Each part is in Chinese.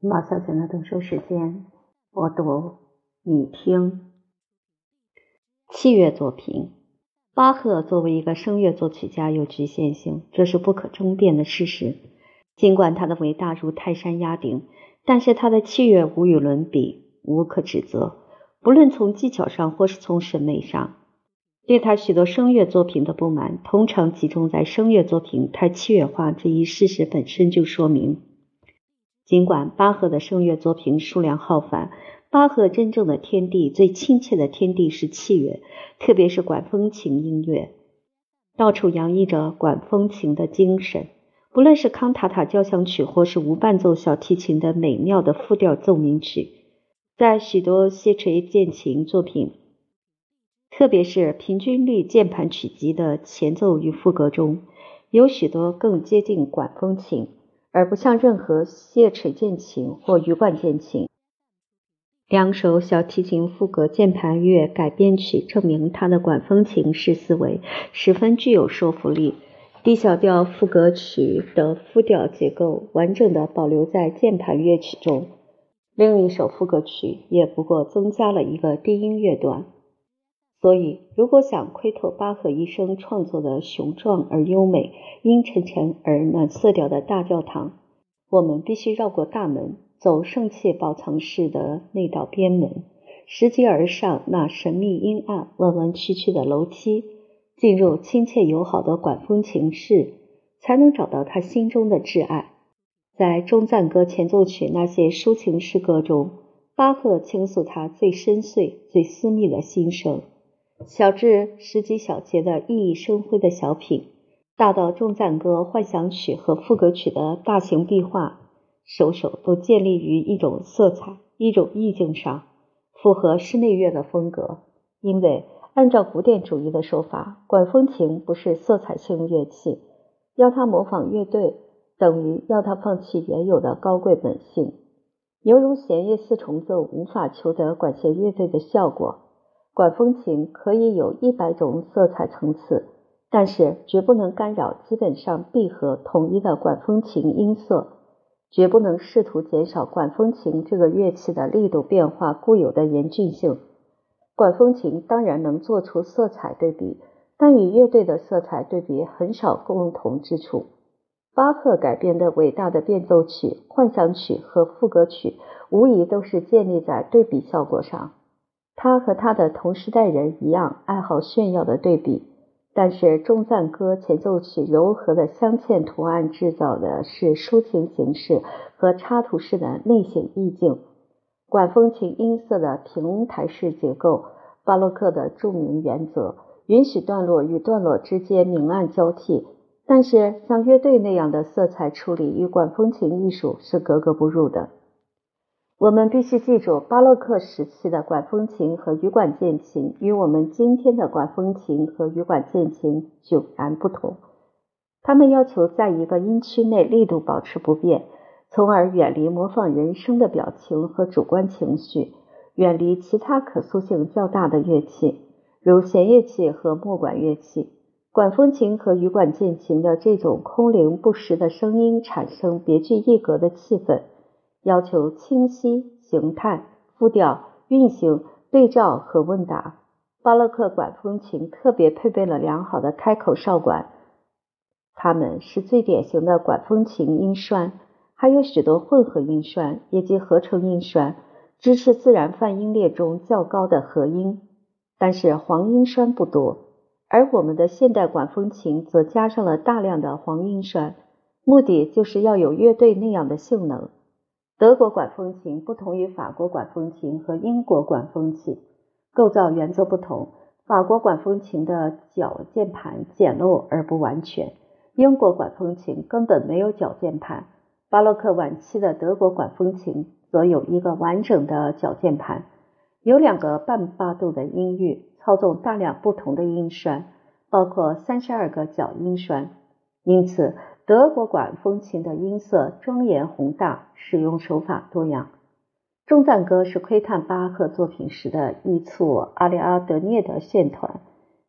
马小姐的读书时间，我读你听。器乐作品，巴赫作为一个声乐作曲家有局限性，这是不可争辩的事实。尽管他的伟大如泰山压顶，但是他的器乐无与伦比，无可指责。不论从技巧上或是从审美上，对他许多声乐作品的不满，通常集中在声乐作品太器乐化这一事实本身就说明。尽管巴赫的声乐作品数量浩繁，巴赫真正的天地、最亲切的天地是器乐，特别是管风琴音乐，到处洋溢着管风琴的精神。不论是康塔塔交响曲，或是无伴奏小提琴的美妙的复调奏鸣曲，在许多谢垂键琴作品，特别是平均律键盘曲集的前奏与副歌中，有许多更接近管风琴。而不像任何谢垂键琴或羽管键琴。两首小提琴副歌键盘乐改编曲证明他的管风琴式思维十分具有说服力。D 小调副歌曲的复调结构完整的保留在键盘乐曲中，另一首副歌曲也不过增加了一个低音乐段。所以，如果想窥透巴赫一生创作的雄壮而优美、阴沉沉而暖色调的大教堂，我们必须绕过大门，走圣器宝藏室的那道边门，拾级而上那神秘阴暗、弯弯曲曲的楼梯，进入亲切友好的管风琴室，才能找到他心中的挚爱。在中赞歌前奏曲那些抒情诗歌中，巴赫倾诉他最深邃、最私密的心声。小至十几小节的熠熠生辉的小品，大到重赞歌、幻想曲和副歌曲的大型壁画，首首都建立于一种色彩、一种意境上，符合室内乐的风格。因为按照古典主义的说法，管风琴不是色彩性乐器，要它模仿乐队，等于要它放弃原有的高贵本性，犹如弦乐四重奏无法求得管弦乐队的效果。管风琴可以有一百种色彩层次，但是绝不能干扰基本上闭合统一的管风琴音色，绝不能试图减少管风琴这个乐器的力度变化固有的严峻性。管风琴当然能做出色彩对比，但与乐队的色彩对比很少共同之处。巴赫改编的伟大的变奏曲、幻想曲和副歌曲，无疑都是建立在对比效果上。他和他的同时代人一样，爱好炫耀的对比。但是中赞歌前奏曲柔和的镶嵌图案制造的是抒情形式和插图式的内省意境。管风琴音色的平台式结构，巴洛克的著名原则，允许段落与段落之间明暗交替。但是像乐队那样的色彩处理与管风琴艺术是格格不入的。我们必须记住，巴洛克时期的管风琴和羽管键琴与我们今天的管风琴和羽管键琴迥然不同。他们要求在一个音区内力度保持不变，从而远离模仿人声的表情和主观情绪，远离其他可塑性较大的乐器，如弦乐器和木管乐器。管风琴和羽管键琴的这种空灵不实的声音，产生别具一格的气氛。要求清晰、形态、复调、运行、对照和问答。巴洛克管风琴特别配备了良好的开口哨管，它们是最典型的管风琴音栓，还有许多混合音栓，以及合成音栓，支持自然泛音列中较高的和音。但是黄音栓不多，而我们的现代管风琴则加上了大量的黄音栓，目的就是要有乐队那样的性能。德国管风琴不同于法国管风琴和英国管风琴，构造原则不同。法国管风琴的脚键盘简陋而不完全，英国管风琴根本没有脚键盘。巴洛克晚期的德国管风琴则有一个完整的脚键盘，有两个半八度的音域，操纵大量不同的音栓，包括三十二个脚音栓。因此。德国管风琴的音色庄严宏大，使用手法多样。中赞歌是窥探巴赫作品时的一簇阿里阿德涅的线团，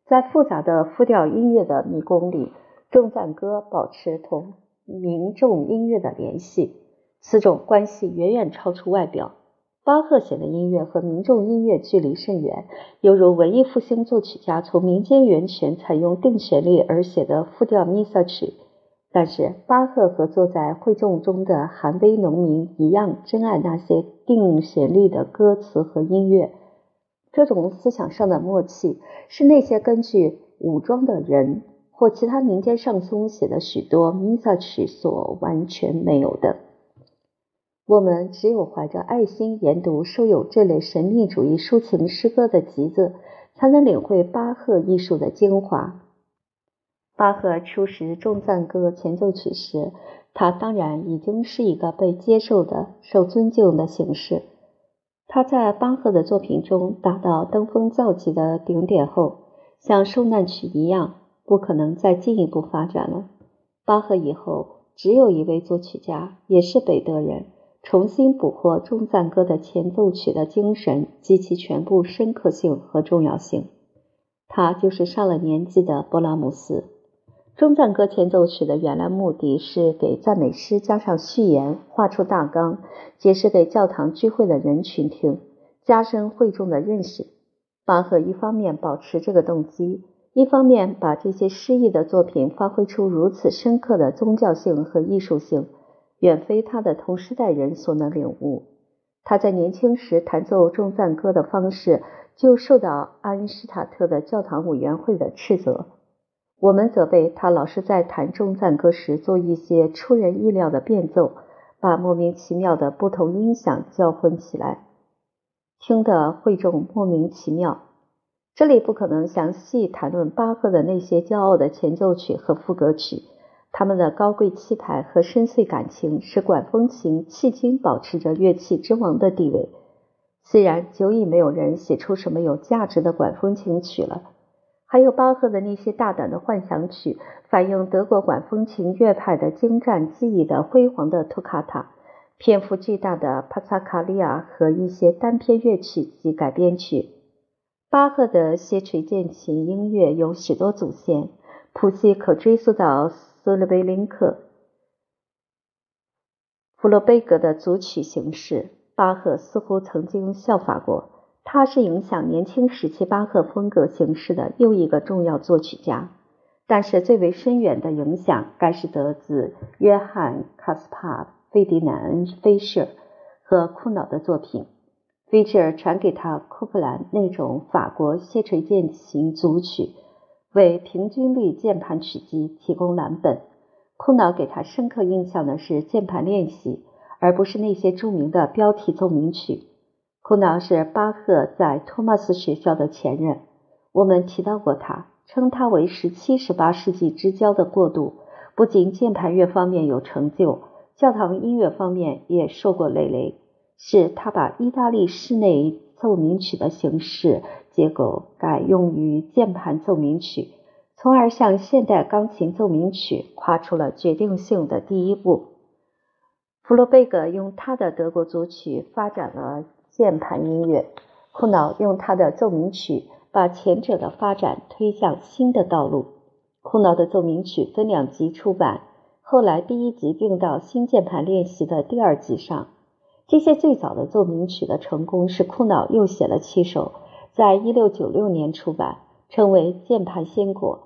在复杂的复调音乐的迷宫里，中赞歌保持同民众音乐的联系。此种关系远远超出外表。巴赫写的音乐和民众音乐距离甚远，犹如文艺复兴作曲家从民间源泉采用定旋律而写的复调弥撒曲。但是，巴赫和坐在会众中的寒微农民一样，珍爱那些定旋律的歌词和音乐。这种思想上的默契，是那些根据武装的人或其他民间上松写的许多弥撒曲所完全没有的。我们只有怀着爱心研读收有这类神秘主义抒情诗歌的集子，才能领会巴赫艺术的精华。巴赫初识重赞歌前奏曲时，他当然已经是一个被接受的、受尊敬的形式。他在巴赫的作品中达到登峰造极的顶点后，像受难曲一样，不可能再进一步发展了。巴赫以后只有一位作曲家，也是北德人，重新捕获重赞歌的前奏曲的精神及其全部深刻性和重要性，他就是上了年纪的勃拉姆斯。中赞歌前奏曲的原来目的是给赞美诗加上序言，画出大纲，解释给教堂聚会的人群听，加深会众的认识。巴赫一方面保持这个动机，一方面把这些诗意的作品发挥出如此深刻的宗教性和艺术性，远非他的同时代人所能领悟。他在年轻时弹奏中赞歌的方式，就受到阿因施塔特的教堂委员会的斥责。我们责备他老是在弹中赞歌时做一些出人意料的变奏，把莫名其妙的不同音响交混起来，听得会众莫名其妙。这里不可能详细谈论巴赫的那些骄傲的前奏曲和副歌曲，他们的高贵气派和深邃感情使管风琴迄今保持着乐器之王的地位。虽然久已没有人写出什么有价值的管风琴曲了。还有巴赫的那些大胆的幻想曲，反映德国管风琴乐派的精湛技艺的辉煌的托卡塔，篇幅巨大的帕萨卡利亚和一些单篇乐曲及改编曲。巴赫的些锤键琴音乐有许多祖先，谱系可追溯到斯勒维林克、弗洛贝格的组曲形式。巴赫似乎曾经效法过。他是影响年轻时期巴赫风格形式的又一个重要作曲家，但是最为深远的影响该是得自约翰·卡斯帕·费迪南恩·菲舍和库瑙的作品。菲舍传给他库普兰那种法国楔垂键型组曲，为平均律键盘曲集提供蓝本。库瑙给他深刻印象的是键盘练习，而不是那些著名的标题奏鸣曲。库瑙是巴赫在托马斯学校的前任，我们提到过他，称他为十七、十八世纪之交的过渡。不仅键盘乐方面有成就，教堂音乐方面也受过累累。是他把意大利室内奏鸣曲的形式结构改用于键盘奏鸣曲，从而向现代钢琴奏鸣曲跨出了决定性的第一步。弗洛贝格用他的德国组曲发展了。键盘音乐，库瑙用他的奏鸣曲把前者的发展推向新的道路。库瑙的奏鸣曲分两集出版，后来第一集并到新键盘练习的第二集上。这些最早的奏鸣曲的成功使库瑙又写了七首，在一六九六年出版，称为《键盘仙果》。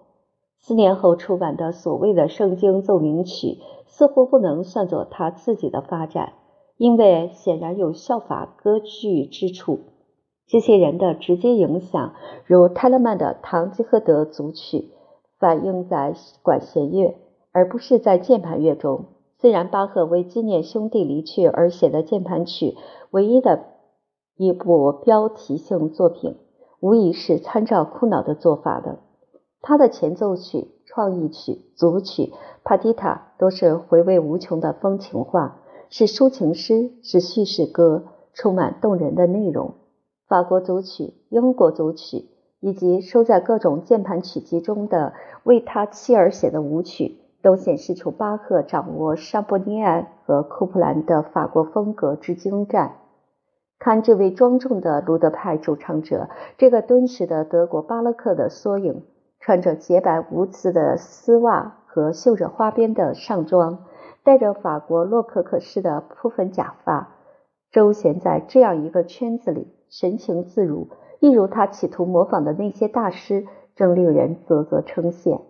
四年后出版的所谓的《圣经奏鸣曲》似乎不能算作他自己的发展。因为显然有效法歌剧之处，这些人的直接影响，如泰勒曼的《堂吉诃德》组曲，反映在管弦乐，而不是在键盘乐中。虽然巴赫为纪念兄弟离去而写的键盘曲唯一的一部标题性作品，无疑是参照库瑙的做法的。他的前奏曲、创意曲、组曲、帕蒂塔都是回味无穷的风情画。是抒情诗，是叙事歌，充满动人的内容。法国组曲、英国组曲，以及收在各种键盘曲集中的为他妻儿写的舞曲，都显示出巴赫掌握沙波尼埃和库普兰的法国风格之精湛。看这位庄重的鲁德派主唱者，这个敦实的德国巴洛克的缩影，穿着洁白无刺的丝袜和绣着花边的上装。戴着法国洛可可式的铺粉假发，周旋在这样一个圈子里，神情自如，一如他企图模仿的那些大师，正令人啧啧称羡。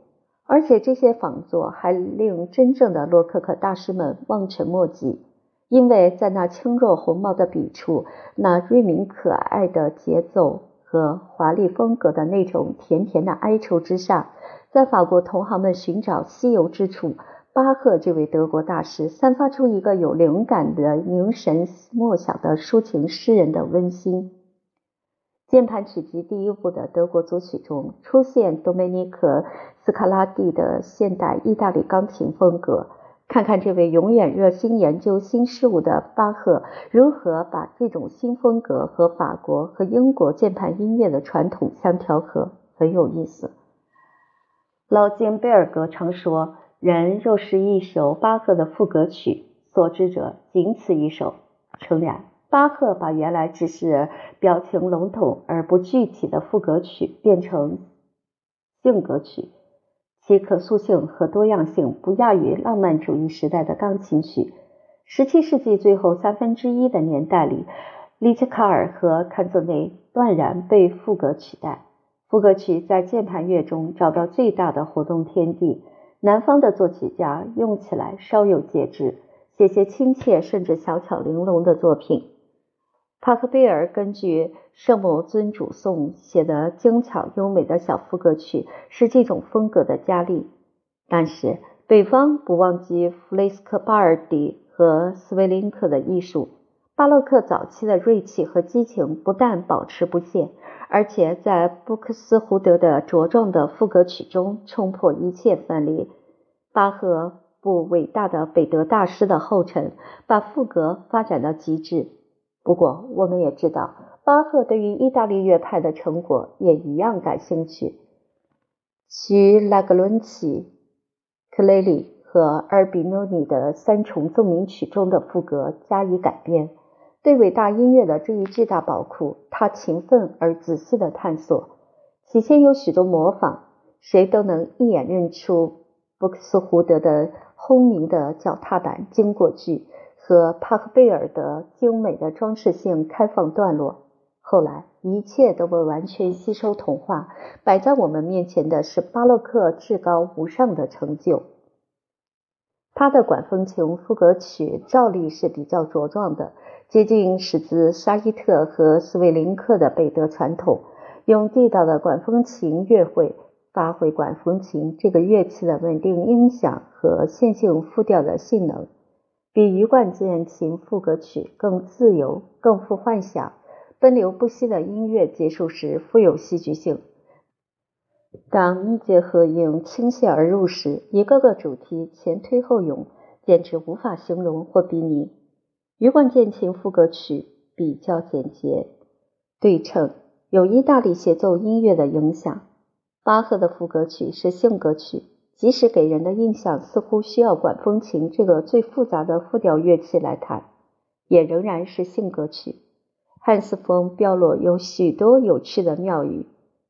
而且这些仿作还令真正的洛可可大师们望尘莫及，因为在那轻若鸿毛的笔触、那锐敏可爱的节奏和华丽风格的那种甜甜的哀愁之上，在法国同行们寻找稀有之处，巴赫这位德国大师散发出一个有灵感的凝神默想的抒情诗人的温馨。键盘曲集第一部的德国组曲中出现多梅尼克斯卡拉蒂的现代意大利钢琴风格。看看这位永远热心研究新事物的巴赫如何把这种新风格和法国和英国键盘音乐的传统相调和，很有意思。老金贝尔格常说：“人若是一首巴赫的赋格曲，所知者仅此一首。”诚然。巴赫把原来只是表情笼统而不具体的赋格曲变成性格曲，其可塑性和多样性不亚于浪漫主义时代的钢琴曲。十七世纪最后三分之一的年代里，利切卡尔和坎泽内断然被赋格取代。赋格曲在键盘乐中找到最大的活动天地。南方的作曲家用起来稍有节制，写些亲切甚至小巧玲珑的作品。帕克贝尔根据《圣母尊主颂》写的精巧优美的小副歌曲是这种风格的佳丽，但是北方不忘记弗雷斯科巴尔迪和斯维林克的艺术。巴洛克早期的锐气和激情不但保持不懈，而且在布克斯胡德的茁壮的副歌曲中冲破一切藩篱。巴赫步伟大的北德大师的后尘，把副歌发展到极致。不过，我们也知道，巴赫对于意大利乐派的成果也一样感兴趣。其拉格伦齐、克雷里和阿尔比诺尼的三重奏鸣曲中的副歌加以改编。对伟大音乐的这一巨大宝库，他勤奋而仔细的探索。起先有许多模仿，谁都能一眼认出布克斯胡德的轰鸣的脚踏板经过句。和帕克贝尔的精美的装饰性开放段落，后来一切都被完全吸收同化。摆在我们面前的是巴洛克至高无上的成就。他的管风琴赋格曲照例是比较茁壮的，接近始自沙伊特和斯维林克的北德传统，用地道的管风琴乐会发挥管风琴这个乐器的稳定音响和线性复调的性能。比余冠键琴赋格曲更自由、更富幻想。奔流不息的音乐结束时，富有戏剧性。当密接合音倾泻而入时，一个个主题前推后涌，简直无法形容或比拟。余冠键琴赋格曲比较简洁、对称，有意大利协奏音乐的影响。巴赫的赋格曲是性格曲。即使给人的印象似乎需要管风琴这个最复杂的复调乐器来弹，也仍然是性格曲。汉斯风标落有许多有趣的妙语。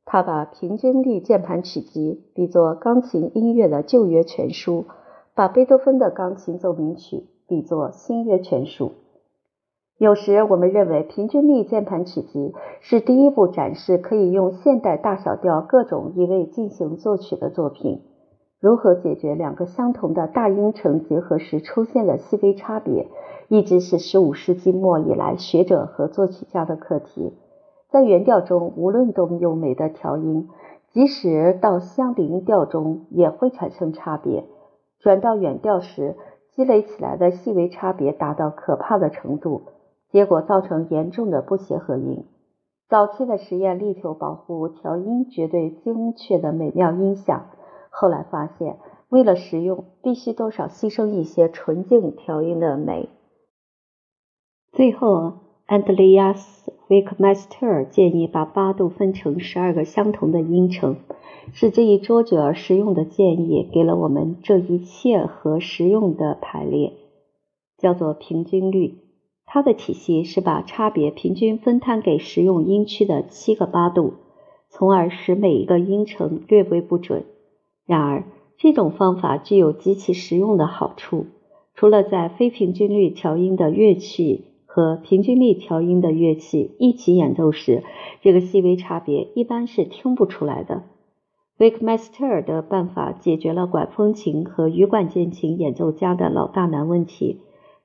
他把平均律键盘曲集比作钢琴音乐的旧约全书，把贝多芬的钢琴奏鸣曲比作新约全书。有时我们认为平均律键盘曲集是第一部展示可以用现代大小调各种音位进行作曲的作品。如何解决两个相同的大音程结合时出现的细微差别，一直是十五世纪末以来学者和作曲家的课题。在原调中，无论多么优美的调音，即使到相邻调中也会产生差别。转到原调时，积累起来的细微差别达到可怕的程度，结果造成严重的不协和音。早期的实验力求保护调音绝对精确的美妙音响。后来发现，为了实用，必须多少牺牲一些纯净调音的美。最后，安德烈亚斯·维克迈斯特尔建议把八度分成十二个相同的音程，是这一卓绝而实用的建议给了我们这一切和实用的排列，叫做平均律。它的体系是把差别平均分摊给实用音区的七个八度，从而使每一个音程略微不准。然而，这种方法具有极其实用的好处。除了在非平均律调音的乐器和平均律调音的乐器一起演奏时，这个细微差别一般是听不出来的。维克麦斯特尔的办法解决了管风琴和羽管键琴演奏家的老大难问题。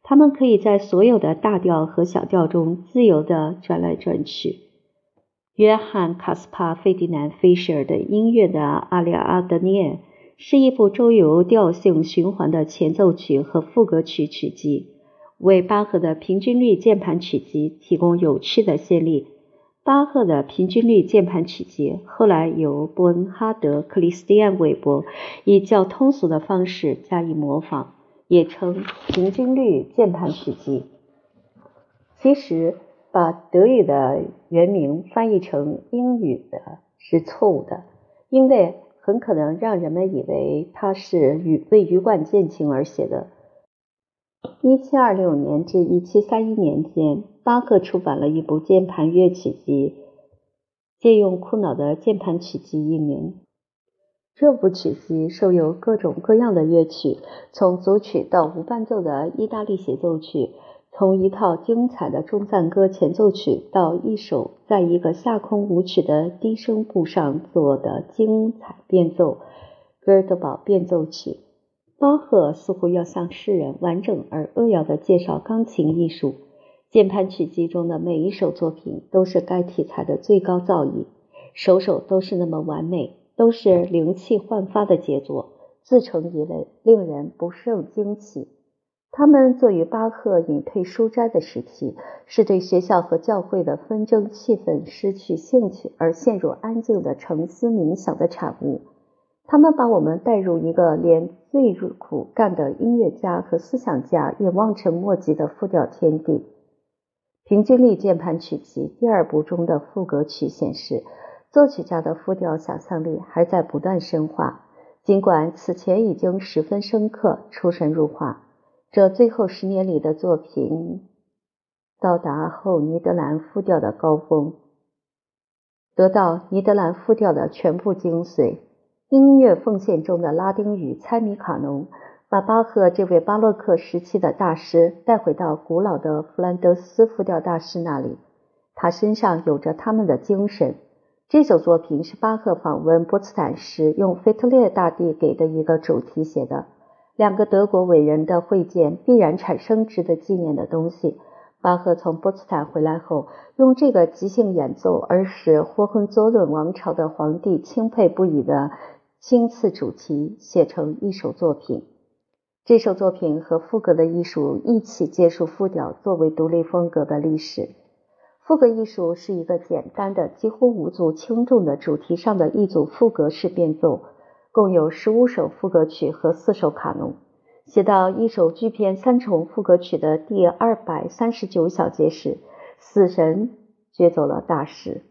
他们可以在所有的大调和小调中自由地转来转去。约翰·卡斯帕·费迪南·费舍尔的音乐的《阿里阿德涅》是一部周游调性循环的前奏曲和副歌曲曲集，为巴赫的平均律键盘曲集提供有趣的先例。巴赫的平均律键盘曲集后来由伯恩哈德·克里斯蒂安·韦伯以较通俗的方式加以模仿。也称平均律键盘曲集。其实，把德语的原名翻译成英语的是错误的，因为很可能让人们以为它是与为羽管键琴而写的。一七二六年至一七三一年间，巴赫出版了一部键盘乐曲集，借用库瑙的键盘曲集一名。这部曲集收有各种各样的乐曲，从组曲到无伴奏的意大利协奏曲，从一套精彩的中赞歌前奏曲到一首在一个下空舞曲的低声部上做的精彩变奏——哥德堡变奏曲。巴赫似乎要向世人完整而扼要地介绍钢琴艺术。键盘曲集中的每一首作品都是该题材的最高造诣，首首都是那么完美。都是灵气焕发的杰作，自成一类，令人不胜惊奇。他们作于巴赫隐退书斋的时期，是对学校和教会的纷争气氛失去兴趣而陷入安静的沉思冥想的产物。他们把我们带入一个连最苦干的音乐家和思想家也望尘莫及的复调天地。平均律键盘曲集第二部中的副歌曲显示。作曲家的复调想象力还在不断深化，尽管此前已经十分深刻、出神入化。这最后十年里的作品到达后尼德兰复调的高峰，得到尼德兰复调的全部精髓。音乐奉献中的拉丁语猜米卡农，把巴赫这位巴洛克时期的大师带回到古老的弗兰德斯复调大师那里，他身上有着他们的精神。这首作品是巴赫访问波茨坦时用腓特烈大帝给的一个主题写的。两个德国伟人的会见必然产生值得纪念的东西。巴赫从波茨坦回来后，用这个即兴演奏而使霍亨佐伦王朝的皇帝钦佩不已的亲赐主题写成一首作品。这首作品和赋格的艺术一起结束复调作为独立风格的历史。赋格艺术是一个简单的、几乎无足轻重的主题上的一组赋格式变奏，共有十五首赋格曲和四首卡农。写到一首巨篇三重赋格曲的第二百三十九小节时，死神掘走了大师。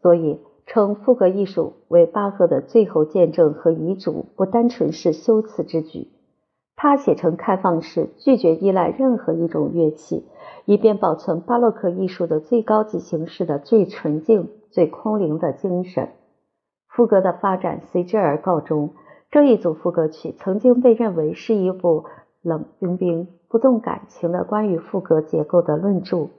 所以，称赋格艺术为巴赫的最后见证和遗嘱，不单纯是修辞之举。他写成开放式，拒绝依赖任何一种乐器。以便保存巴洛克艺术的最高级形式的最纯净、最空灵的精神。赋格的发展随之而告终。这一组赋格曲曾经被认为是一部冷冰冰、不动感情的关于赋格结构的论著，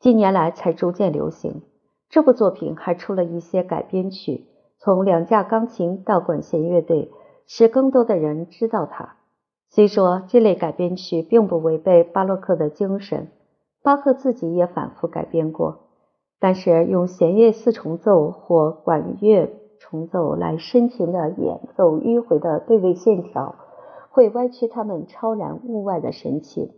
近年来才逐渐流行。这部作品还出了一些改编曲，从两架钢琴到管弦乐队，使更多的人知道它。虽说这类改编曲并不违背巴洛克的精神。巴赫自己也反复改编过，但是用弦乐四重奏或管乐重奏来深情的演奏迂回的对位线条，会歪曲他们超然物外的神情，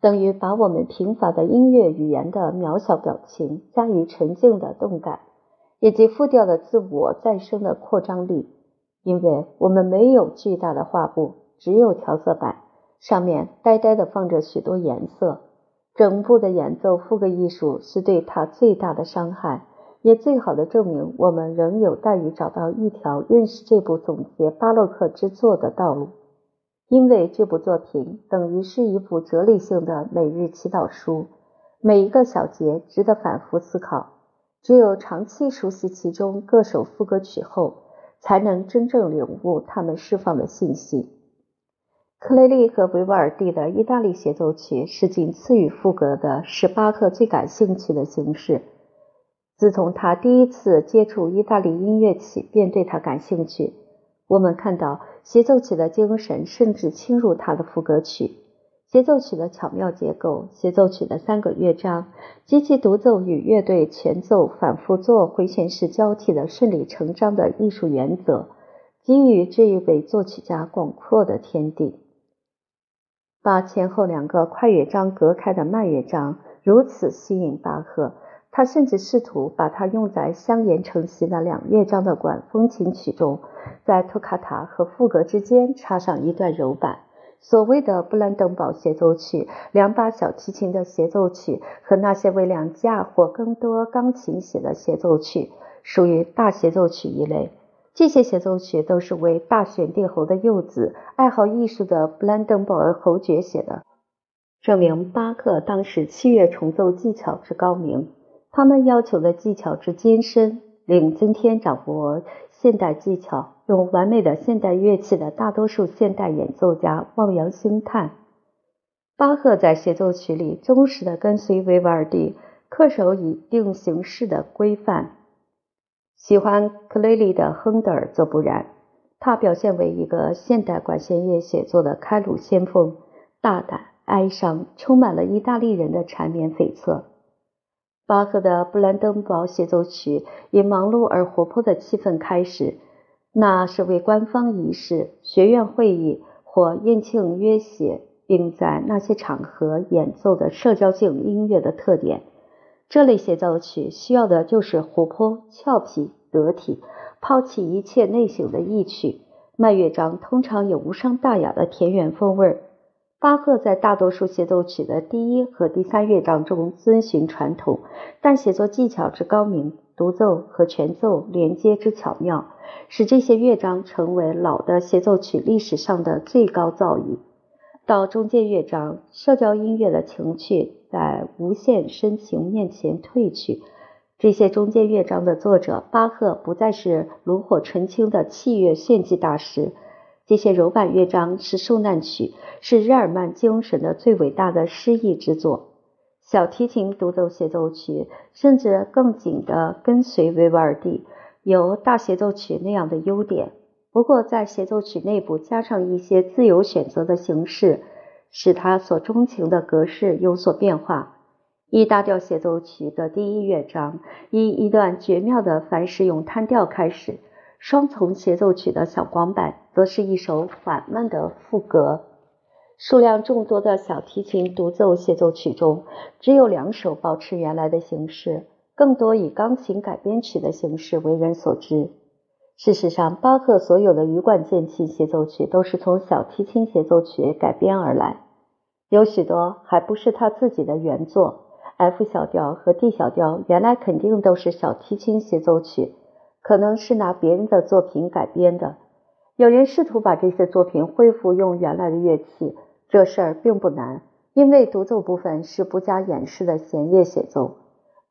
等于把我们贫乏的音乐语言的渺小表情加以纯净的动感，以及复调的自我再生的扩张力。因为我们没有巨大的画布，只有调色板，上面呆呆的放着许多颜色。整部的演奏副歌艺术是对他最大的伤害，也最好的证明我们仍有待于找到一条认识这部总结巴洛克之作的道路。因为这部作品等于是一部哲理性的每日祈祷书，每一个小节值得反复思考。只有长期熟悉其中各首副歌曲后，才能真正领悟他们释放的信息。克雷利和维瓦尔第的意大利协奏曲是仅次于赋格的，是巴赫最感兴趣的形式。自从他第一次接触意大利音乐起，便对他感兴趣。我们看到协奏曲的精神甚至侵入他的赋格曲。协奏曲的巧妙结构，协奏曲的三个乐章及其独奏与乐队前奏反复做回旋式交替的顺理成章的艺术原则，给予这一位作曲家广阔的天地。把前后两个快乐章隔开的慢乐章如此吸引巴赫，他甚至试图把它用在相沿成袭的两乐章的管风琴曲中，在托卡塔和副歌之间插上一段柔板。所谓的布兰登堡协奏曲，两把小提琴的协奏曲和那些为两架或更多钢琴写的协奏曲，属于大协奏曲一类。这些协奏曲都是为大选帝侯的幼子、爱好艺术的布兰登堡尔侯爵写的，证明巴克当时器乐重奏技巧之高明。他们要求的技巧之艰深，令今天掌握现代技巧。用完美的现代乐器的大多数现代演奏家望洋兴叹。巴赫在协奏曲里忠实地跟随维瓦尔第，恪守以定形式的规范。喜欢克雷利的亨德尔则不然，他表现为一个现代管弦乐写作的开路先锋，大胆、哀伤，充满了意大利人的缠绵悱恻。巴赫的布兰登堡协奏曲以忙碌而活泼的气氛开始。那是为官方仪式、学院会议或宴庆约写，并在那些场合演奏的社交性音乐的特点。这类协奏曲需要的就是活泼、俏皮、得体，抛弃一切内省的意趣。慢乐章通常有无伤大雅的田园风味。巴赫在大多数协奏曲的第一和第三乐章中遵循传统，但写作技巧之高明。独奏和全奏连接之巧妙，使这些乐章成为老的协奏曲历史上的最高造诣。到中间乐章，社交音乐的情趣在无限深情面前褪去。这些中间乐章的作者巴赫不再是炉火纯青的器乐炫技大师。这些柔板乐章是受难曲，是日耳曼精神的最伟大的诗意之作。小提琴独奏协奏曲甚至更紧地跟随维瓦尔第，有大协奏曲那样的优点。不过，在协奏曲内部加上一些自由选择的形式，使他所钟情的格式有所变化。以大调协奏曲的第一乐章以一段绝妙的凡士咏叹调开始，双重协奏曲的小光板则是一首缓慢的副歌。数量众多的小提琴独奏协奏曲中，只有两首保持原来的形式，更多以钢琴改编曲的形式为人所知。事实上，巴赫所有的羽管键琴协奏曲都是从小提琴协奏曲改编而来，有许多还不是他自己的原作。F 小调和 D 小调原来肯定都是小提琴协奏曲，可能是拿别人的作品改编的。有人试图把这些作品恢复用原来的乐器。这事儿并不难，因为独奏部分是不加掩饰的弦乐协奏。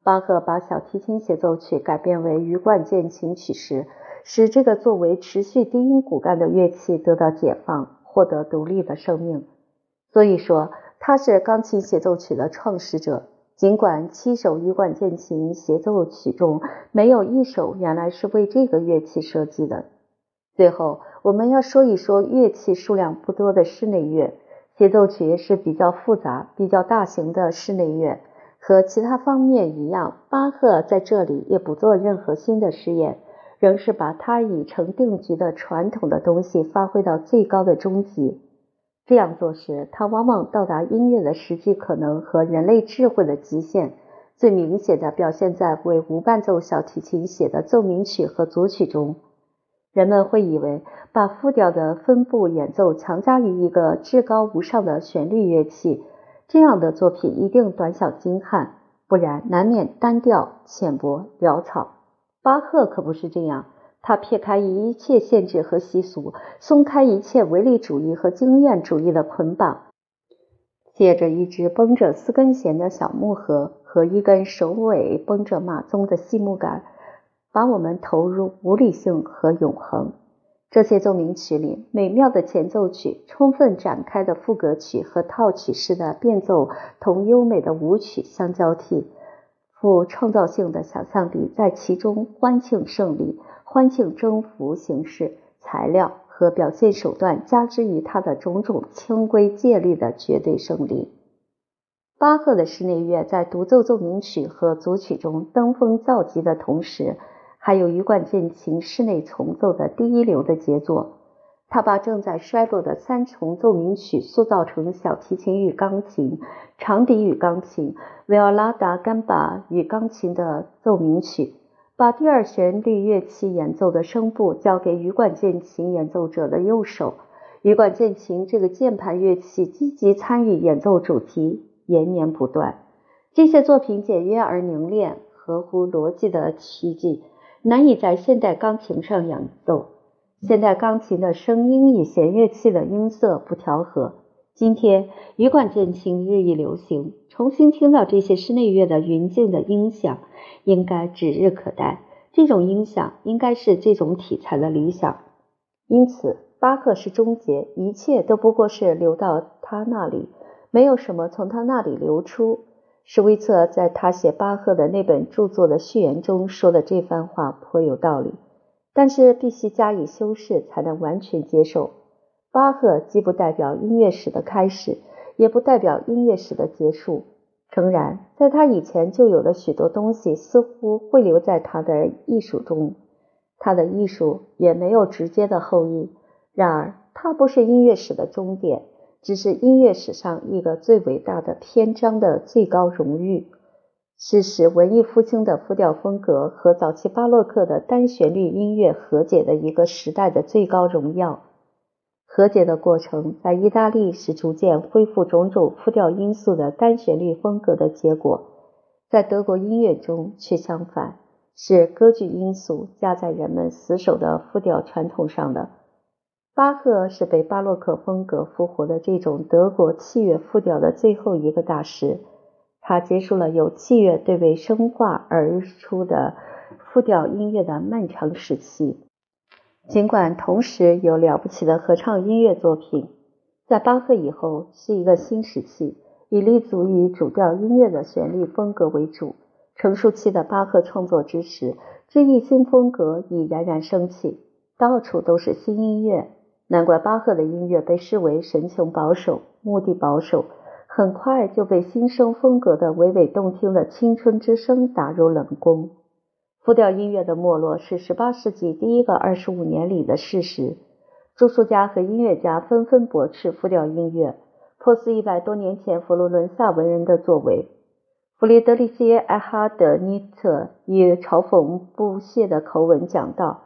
巴赫把小提琴协奏曲改编为羽管键琴曲时，使这个作为持续低音骨干的乐器得到解放，获得独立的生命。所以说，他是钢琴协奏曲的创始者。尽管七首羽管键琴协奏曲中没有一首原来是为这个乐器设计的。最后，我们要说一说乐器数量不多的室内乐。协奏曲是比较复杂、比较大型的室内乐，和其他方面一样，巴赫在这里也不做任何新的试验，仍是把他已成定局的传统的东西发挥到最高的终极。这样做时，他往往到达音乐的实际可能和人类智慧的极限，最明显的表现在为无伴奏小提琴写的奏鸣曲和组曲中。人们会以为把复调的分布演奏强加于一个至高无上的旋律乐器，这样的作品一定短小精悍，不然难免单调、浅薄、潦草。巴赫可不是这样，他撇开一切限制和习俗，松开一切唯利主义和经验主义的捆绑，借着一只绷着四根弦的小木盒和一根首尾绷着马鬃的细木杆。把我们投入无理性和永恒。这些奏鸣曲里，美妙的前奏曲、充分展开的副歌曲和套曲式的变奏同优美的舞曲相交替，富创造性的想象力在其中欢庆胜利、欢庆征服形式、材料和表现手段加之于他的种种清规戒律的绝对胜利。巴赫的室内乐在独奏奏鸣曲和组曲中登峰造极的同时，还有羽管键琴室内重奏的第一流的杰作。他把正在衰落的三重奏鸣曲塑造成小提琴与钢琴、长笛与钢琴、维奥拉达甘巴与钢琴的奏鸣曲，把第二旋律乐器演奏的声部交给羽管键琴演奏者的右手。羽管键琴这个键盘乐器积极参与演奏主题。延绵不断，这些作品简约而凝练，合乎逻辑的奇迹，难以在现代钢琴上演奏。现代钢琴的声音与弦乐器的音色不调和。今天羽管键琴日益流行，重新听到这些室内乐的云静的音响，应该指日可待。这种音响应该是这种题材的理想。因此，巴赫是终结，一切都不过是流到他那里。没有什么从他那里流出。施威策在他写巴赫的那本著作的序言中说的这番话颇有道理，但是必须加以修饰才能完全接受。巴赫既不代表音乐史的开始，也不代表音乐史的结束。诚然，在他以前就有的许多东西似乎会留在他的艺术中，他的艺术也没有直接的后裔。然而，他不是音乐史的终点。只是音乐史上一个最伟大的篇章的最高荣誉，是使文艺复兴的复调风格和早期巴洛克的单旋律音乐和解的一个时代的最高荣耀。和解的过程在意大利是逐渐恢复种种复调因素的单旋律风格的结果，在德国音乐中却相反，是歌剧因素加在人们死守的复调传统上的。巴赫是被巴洛克风格复活的这种德国器乐复调的最后一个大师，他结束了由器乐对位生化而出的复调音乐的漫长时期。尽管同时有了不起的合唱音乐作品，在巴赫以后是一个新时期，以立足于主调音乐的旋律风格为主。成熟期的巴赫创作之时，这一新风格已冉冉升起，到处都是新音乐。难怪巴赫的音乐被视为神情保守、目的保守，很快就被新生风格的娓娓动听的青春之声打入冷宫。复调音乐的没落是18世纪第一个二十五年里的事实。著述家和音乐家纷纷驳斥复调音乐，破四一百多年前佛罗伦萨文人的作为。弗里德里希·埃哈德尼特以嘲讽不屑的口吻讲道：“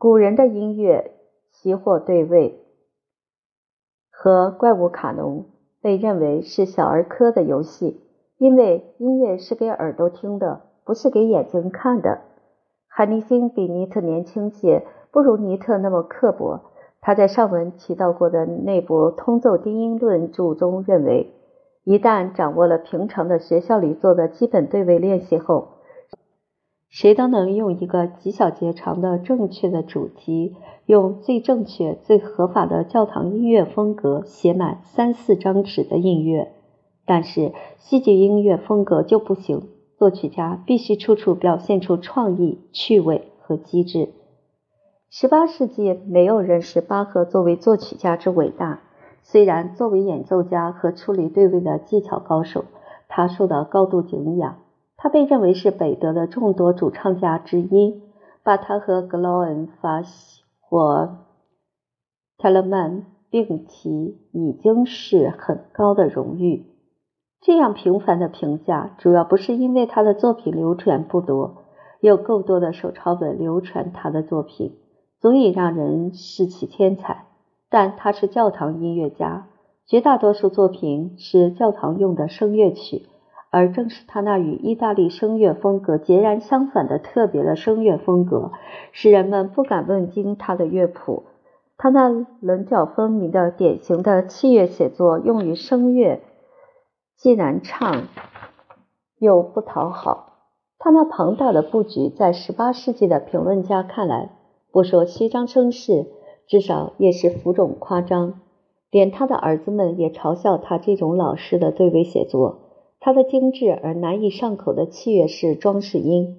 古人的音乐。”奇货对位和怪物卡农被认为是小儿科的游戏，因为音乐是给耳朵听的，不是给眼睛看的。海尼星比尼特年轻些，不如尼特那么刻薄。他在上文提到过的那部《通奏低音论》著中认为，一旦掌握了平常的学校里做的基本对位练习后，谁都能用一个几小节长的正确的主题，用最正确、最合法的教堂音乐风格写满三四张纸的音乐。但是戏剧音乐风格就不行，作曲家必须处处表现出创意、趣味和机智。十八世纪没有人视巴赫作为作曲家之伟大，虽然作为演奏家和处理对位的技巧高手，他受到高度敬仰。他被认为是北德的众多主唱家之一，把他和格劳恩、法西或泰勒曼并提已经是很高的荣誉。这样平凡的评价，主要不是因为他的作品流传不多，有够多的手抄本流传他的作品，足以让人视其天才。但他是教堂音乐家，绝大多数作品是教堂用的声乐曲。而正是他那与意大利声乐风格截然相反的特别的声乐风格，使人们不敢问津他的乐谱。他那棱角分明的典型的器乐写作用于声乐，既难唱又不讨好。他那庞大的布局，在十八世纪的评论家看来，不说虚张声势，至少也是浮肿夸张。连他的儿子们也嘲笑他这种老式的对位写作，他的精致而难以上口的器乐式装饰音。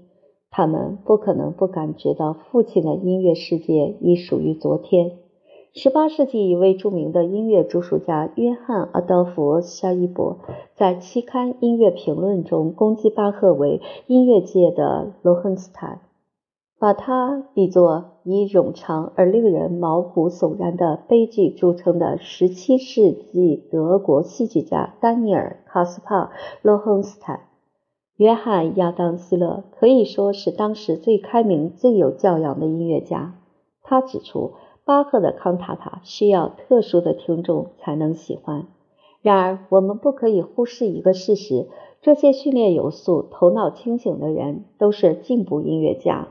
他们不可能不感觉到父亲的音乐世界已属于昨天。十八世纪一位著名的音乐著述家约翰·阿道夫·沙伊伯在期刊《音乐评论》中攻击巴赫为音乐界的罗亨斯坦，把他比作以冗长而令人毛骨悚然的悲剧著称的十七世纪德国戏剧家丹尼尔·卡斯帕·罗亨斯坦。约翰·亚当·希勒可以说是当时最开明、最有教养的音乐家。他指出。巴赫的康塔塔需要特殊的听众才能喜欢。然而，我们不可以忽视一个事实：这些训练有素、头脑清醒的人都是进步音乐家，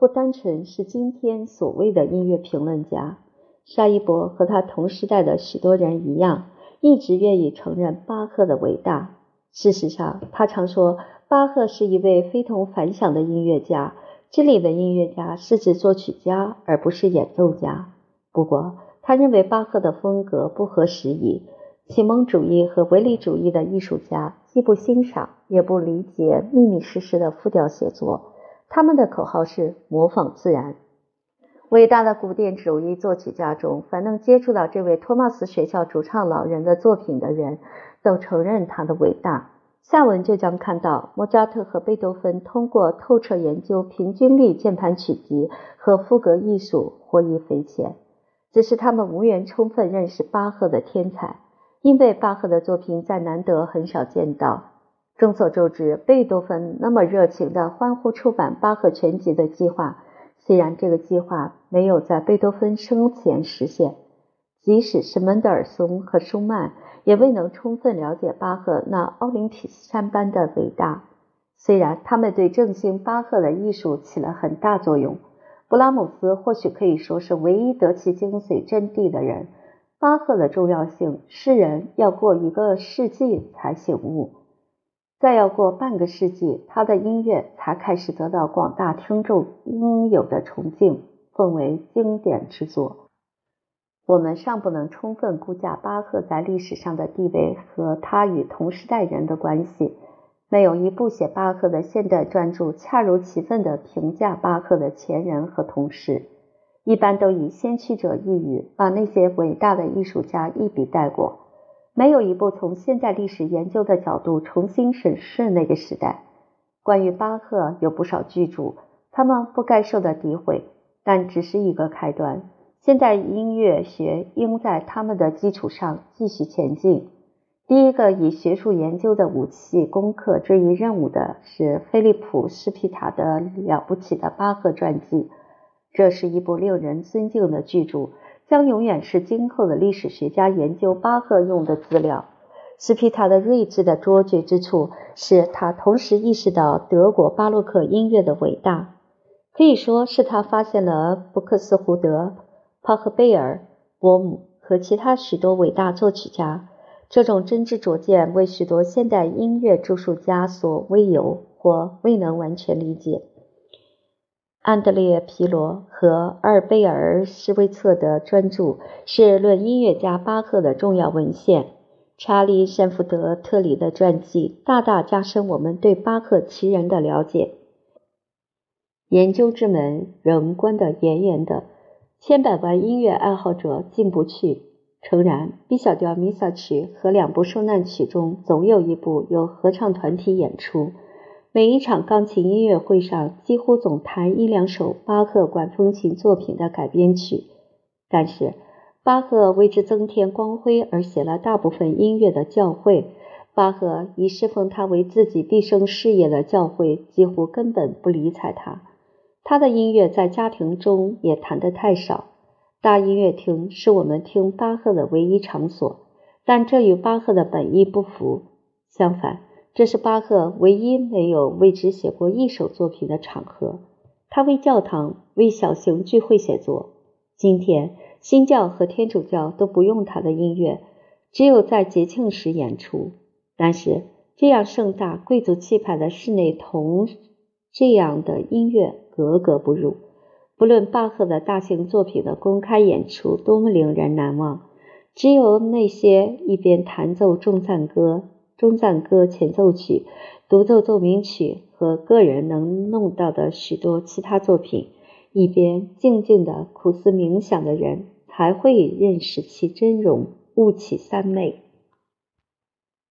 不单纯是今天所谓的音乐评论家。沙伊伯和他同时代的许多人一样，一直愿意承认巴赫的伟大。事实上，他常说巴赫是一位非同凡响的音乐家。这里的音乐家是指作曲家，而不是演奏家。不过，他认为巴赫的风格不合时宜。启蒙主义和唯利主义的艺术家既不欣赏，也不理解密密实实的复调写作。他们的口号是模仿自然。伟大的古典主义作曲家中，凡能接触到这位托马斯学校主唱老人的作品的人，都承认他的伟大。下文就将看到，莫扎特和贝多芬通过透彻研究平均律键盘曲集和赋格艺术获益匪浅。只是他们无缘充分认识巴赫的天才，因为巴赫的作品在难得很少见到。众所周知，贝多芬那么热情地欢呼出版巴赫全集的计划，虽然这个计划没有在贝多芬生前实现，即使是门德尔松和舒曼。也未能充分了解巴赫那奥林匹斯山般的伟大。虽然他们对振兴巴赫的艺术起了很大作用，布拉姆斯或许可以说是唯一得其精髓真谛的人。巴赫的重要性，诗人要过一个世纪才醒悟，再要过半个世纪，他的音乐才开始得到广大听众应有的崇敬，奉为经典之作。我们尚不能充分估价巴赫在历史上的地位和他与同时代人的关系。没有一部写巴赫的现代专著恰如其分地评价巴赫的前人和同事，一般都以先驱者一语把那些伟大的艺术家一笔带过。没有一部从现代历史研究的角度重新审视那个时代。关于巴赫有不少巨著，他们不该受到诋毁，但只是一个开端。现代音乐学应在他们的基础上继续前进。第一个以学术研究的武器攻克这一任务的是菲利普·施皮塔的了不起的巴赫传记。这是一部令人尊敬的巨著，将永远是今后的历史学家研究巴赫用的资料。斯皮塔的睿智的卓绝之处，是他同时意识到德国巴洛克音乐的伟大，可以说是他发现了布克斯胡德。帕赫贝尔、伯姆和其他许多伟大作曲家，这种真知灼见为许多现代音乐著述家所未有或未能完全理解。安德烈·皮罗和阿尔贝尔·施维策的专著是论音乐家巴赫的重要文献。查理·山福德特里的传记大大加深我们对巴赫其人的了解。研究之门仍关得严严的。千百万音乐爱好者进不去。诚然，B 小调弥撒曲和两部受难曲中总有一部由合唱团体演出。每一场钢琴音乐会上，几乎总弹一两首巴赫管风琴作品的改编曲。但是，巴赫为之增添光辉而写了大部分音乐的教会。巴赫以侍奉他为自己毕生事业的教会几乎根本不理睬他。他的音乐在家庭中也弹得太少。大音乐厅是我们听巴赫的唯一场所，但这与巴赫的本意不符。相反，这是巴赫唯一没有为之写过一首作品的场合。他为教堂、为小型聚会写作。今天，新教和天主教都不用他的音乐，只有在节庆时演出。但是，这样盛大、贵族气派的室内同这样的音乐。格格不入。不论巴赫的大型作品的公开演出多么令人难忘，只有那些一边弹奏中赞歌、中赞歌前奏曲、独奏奏鸣曲和个人能弄到的许多其他作品，一边静静的苦思冥想的人，才会认识其真容，悟其三昧。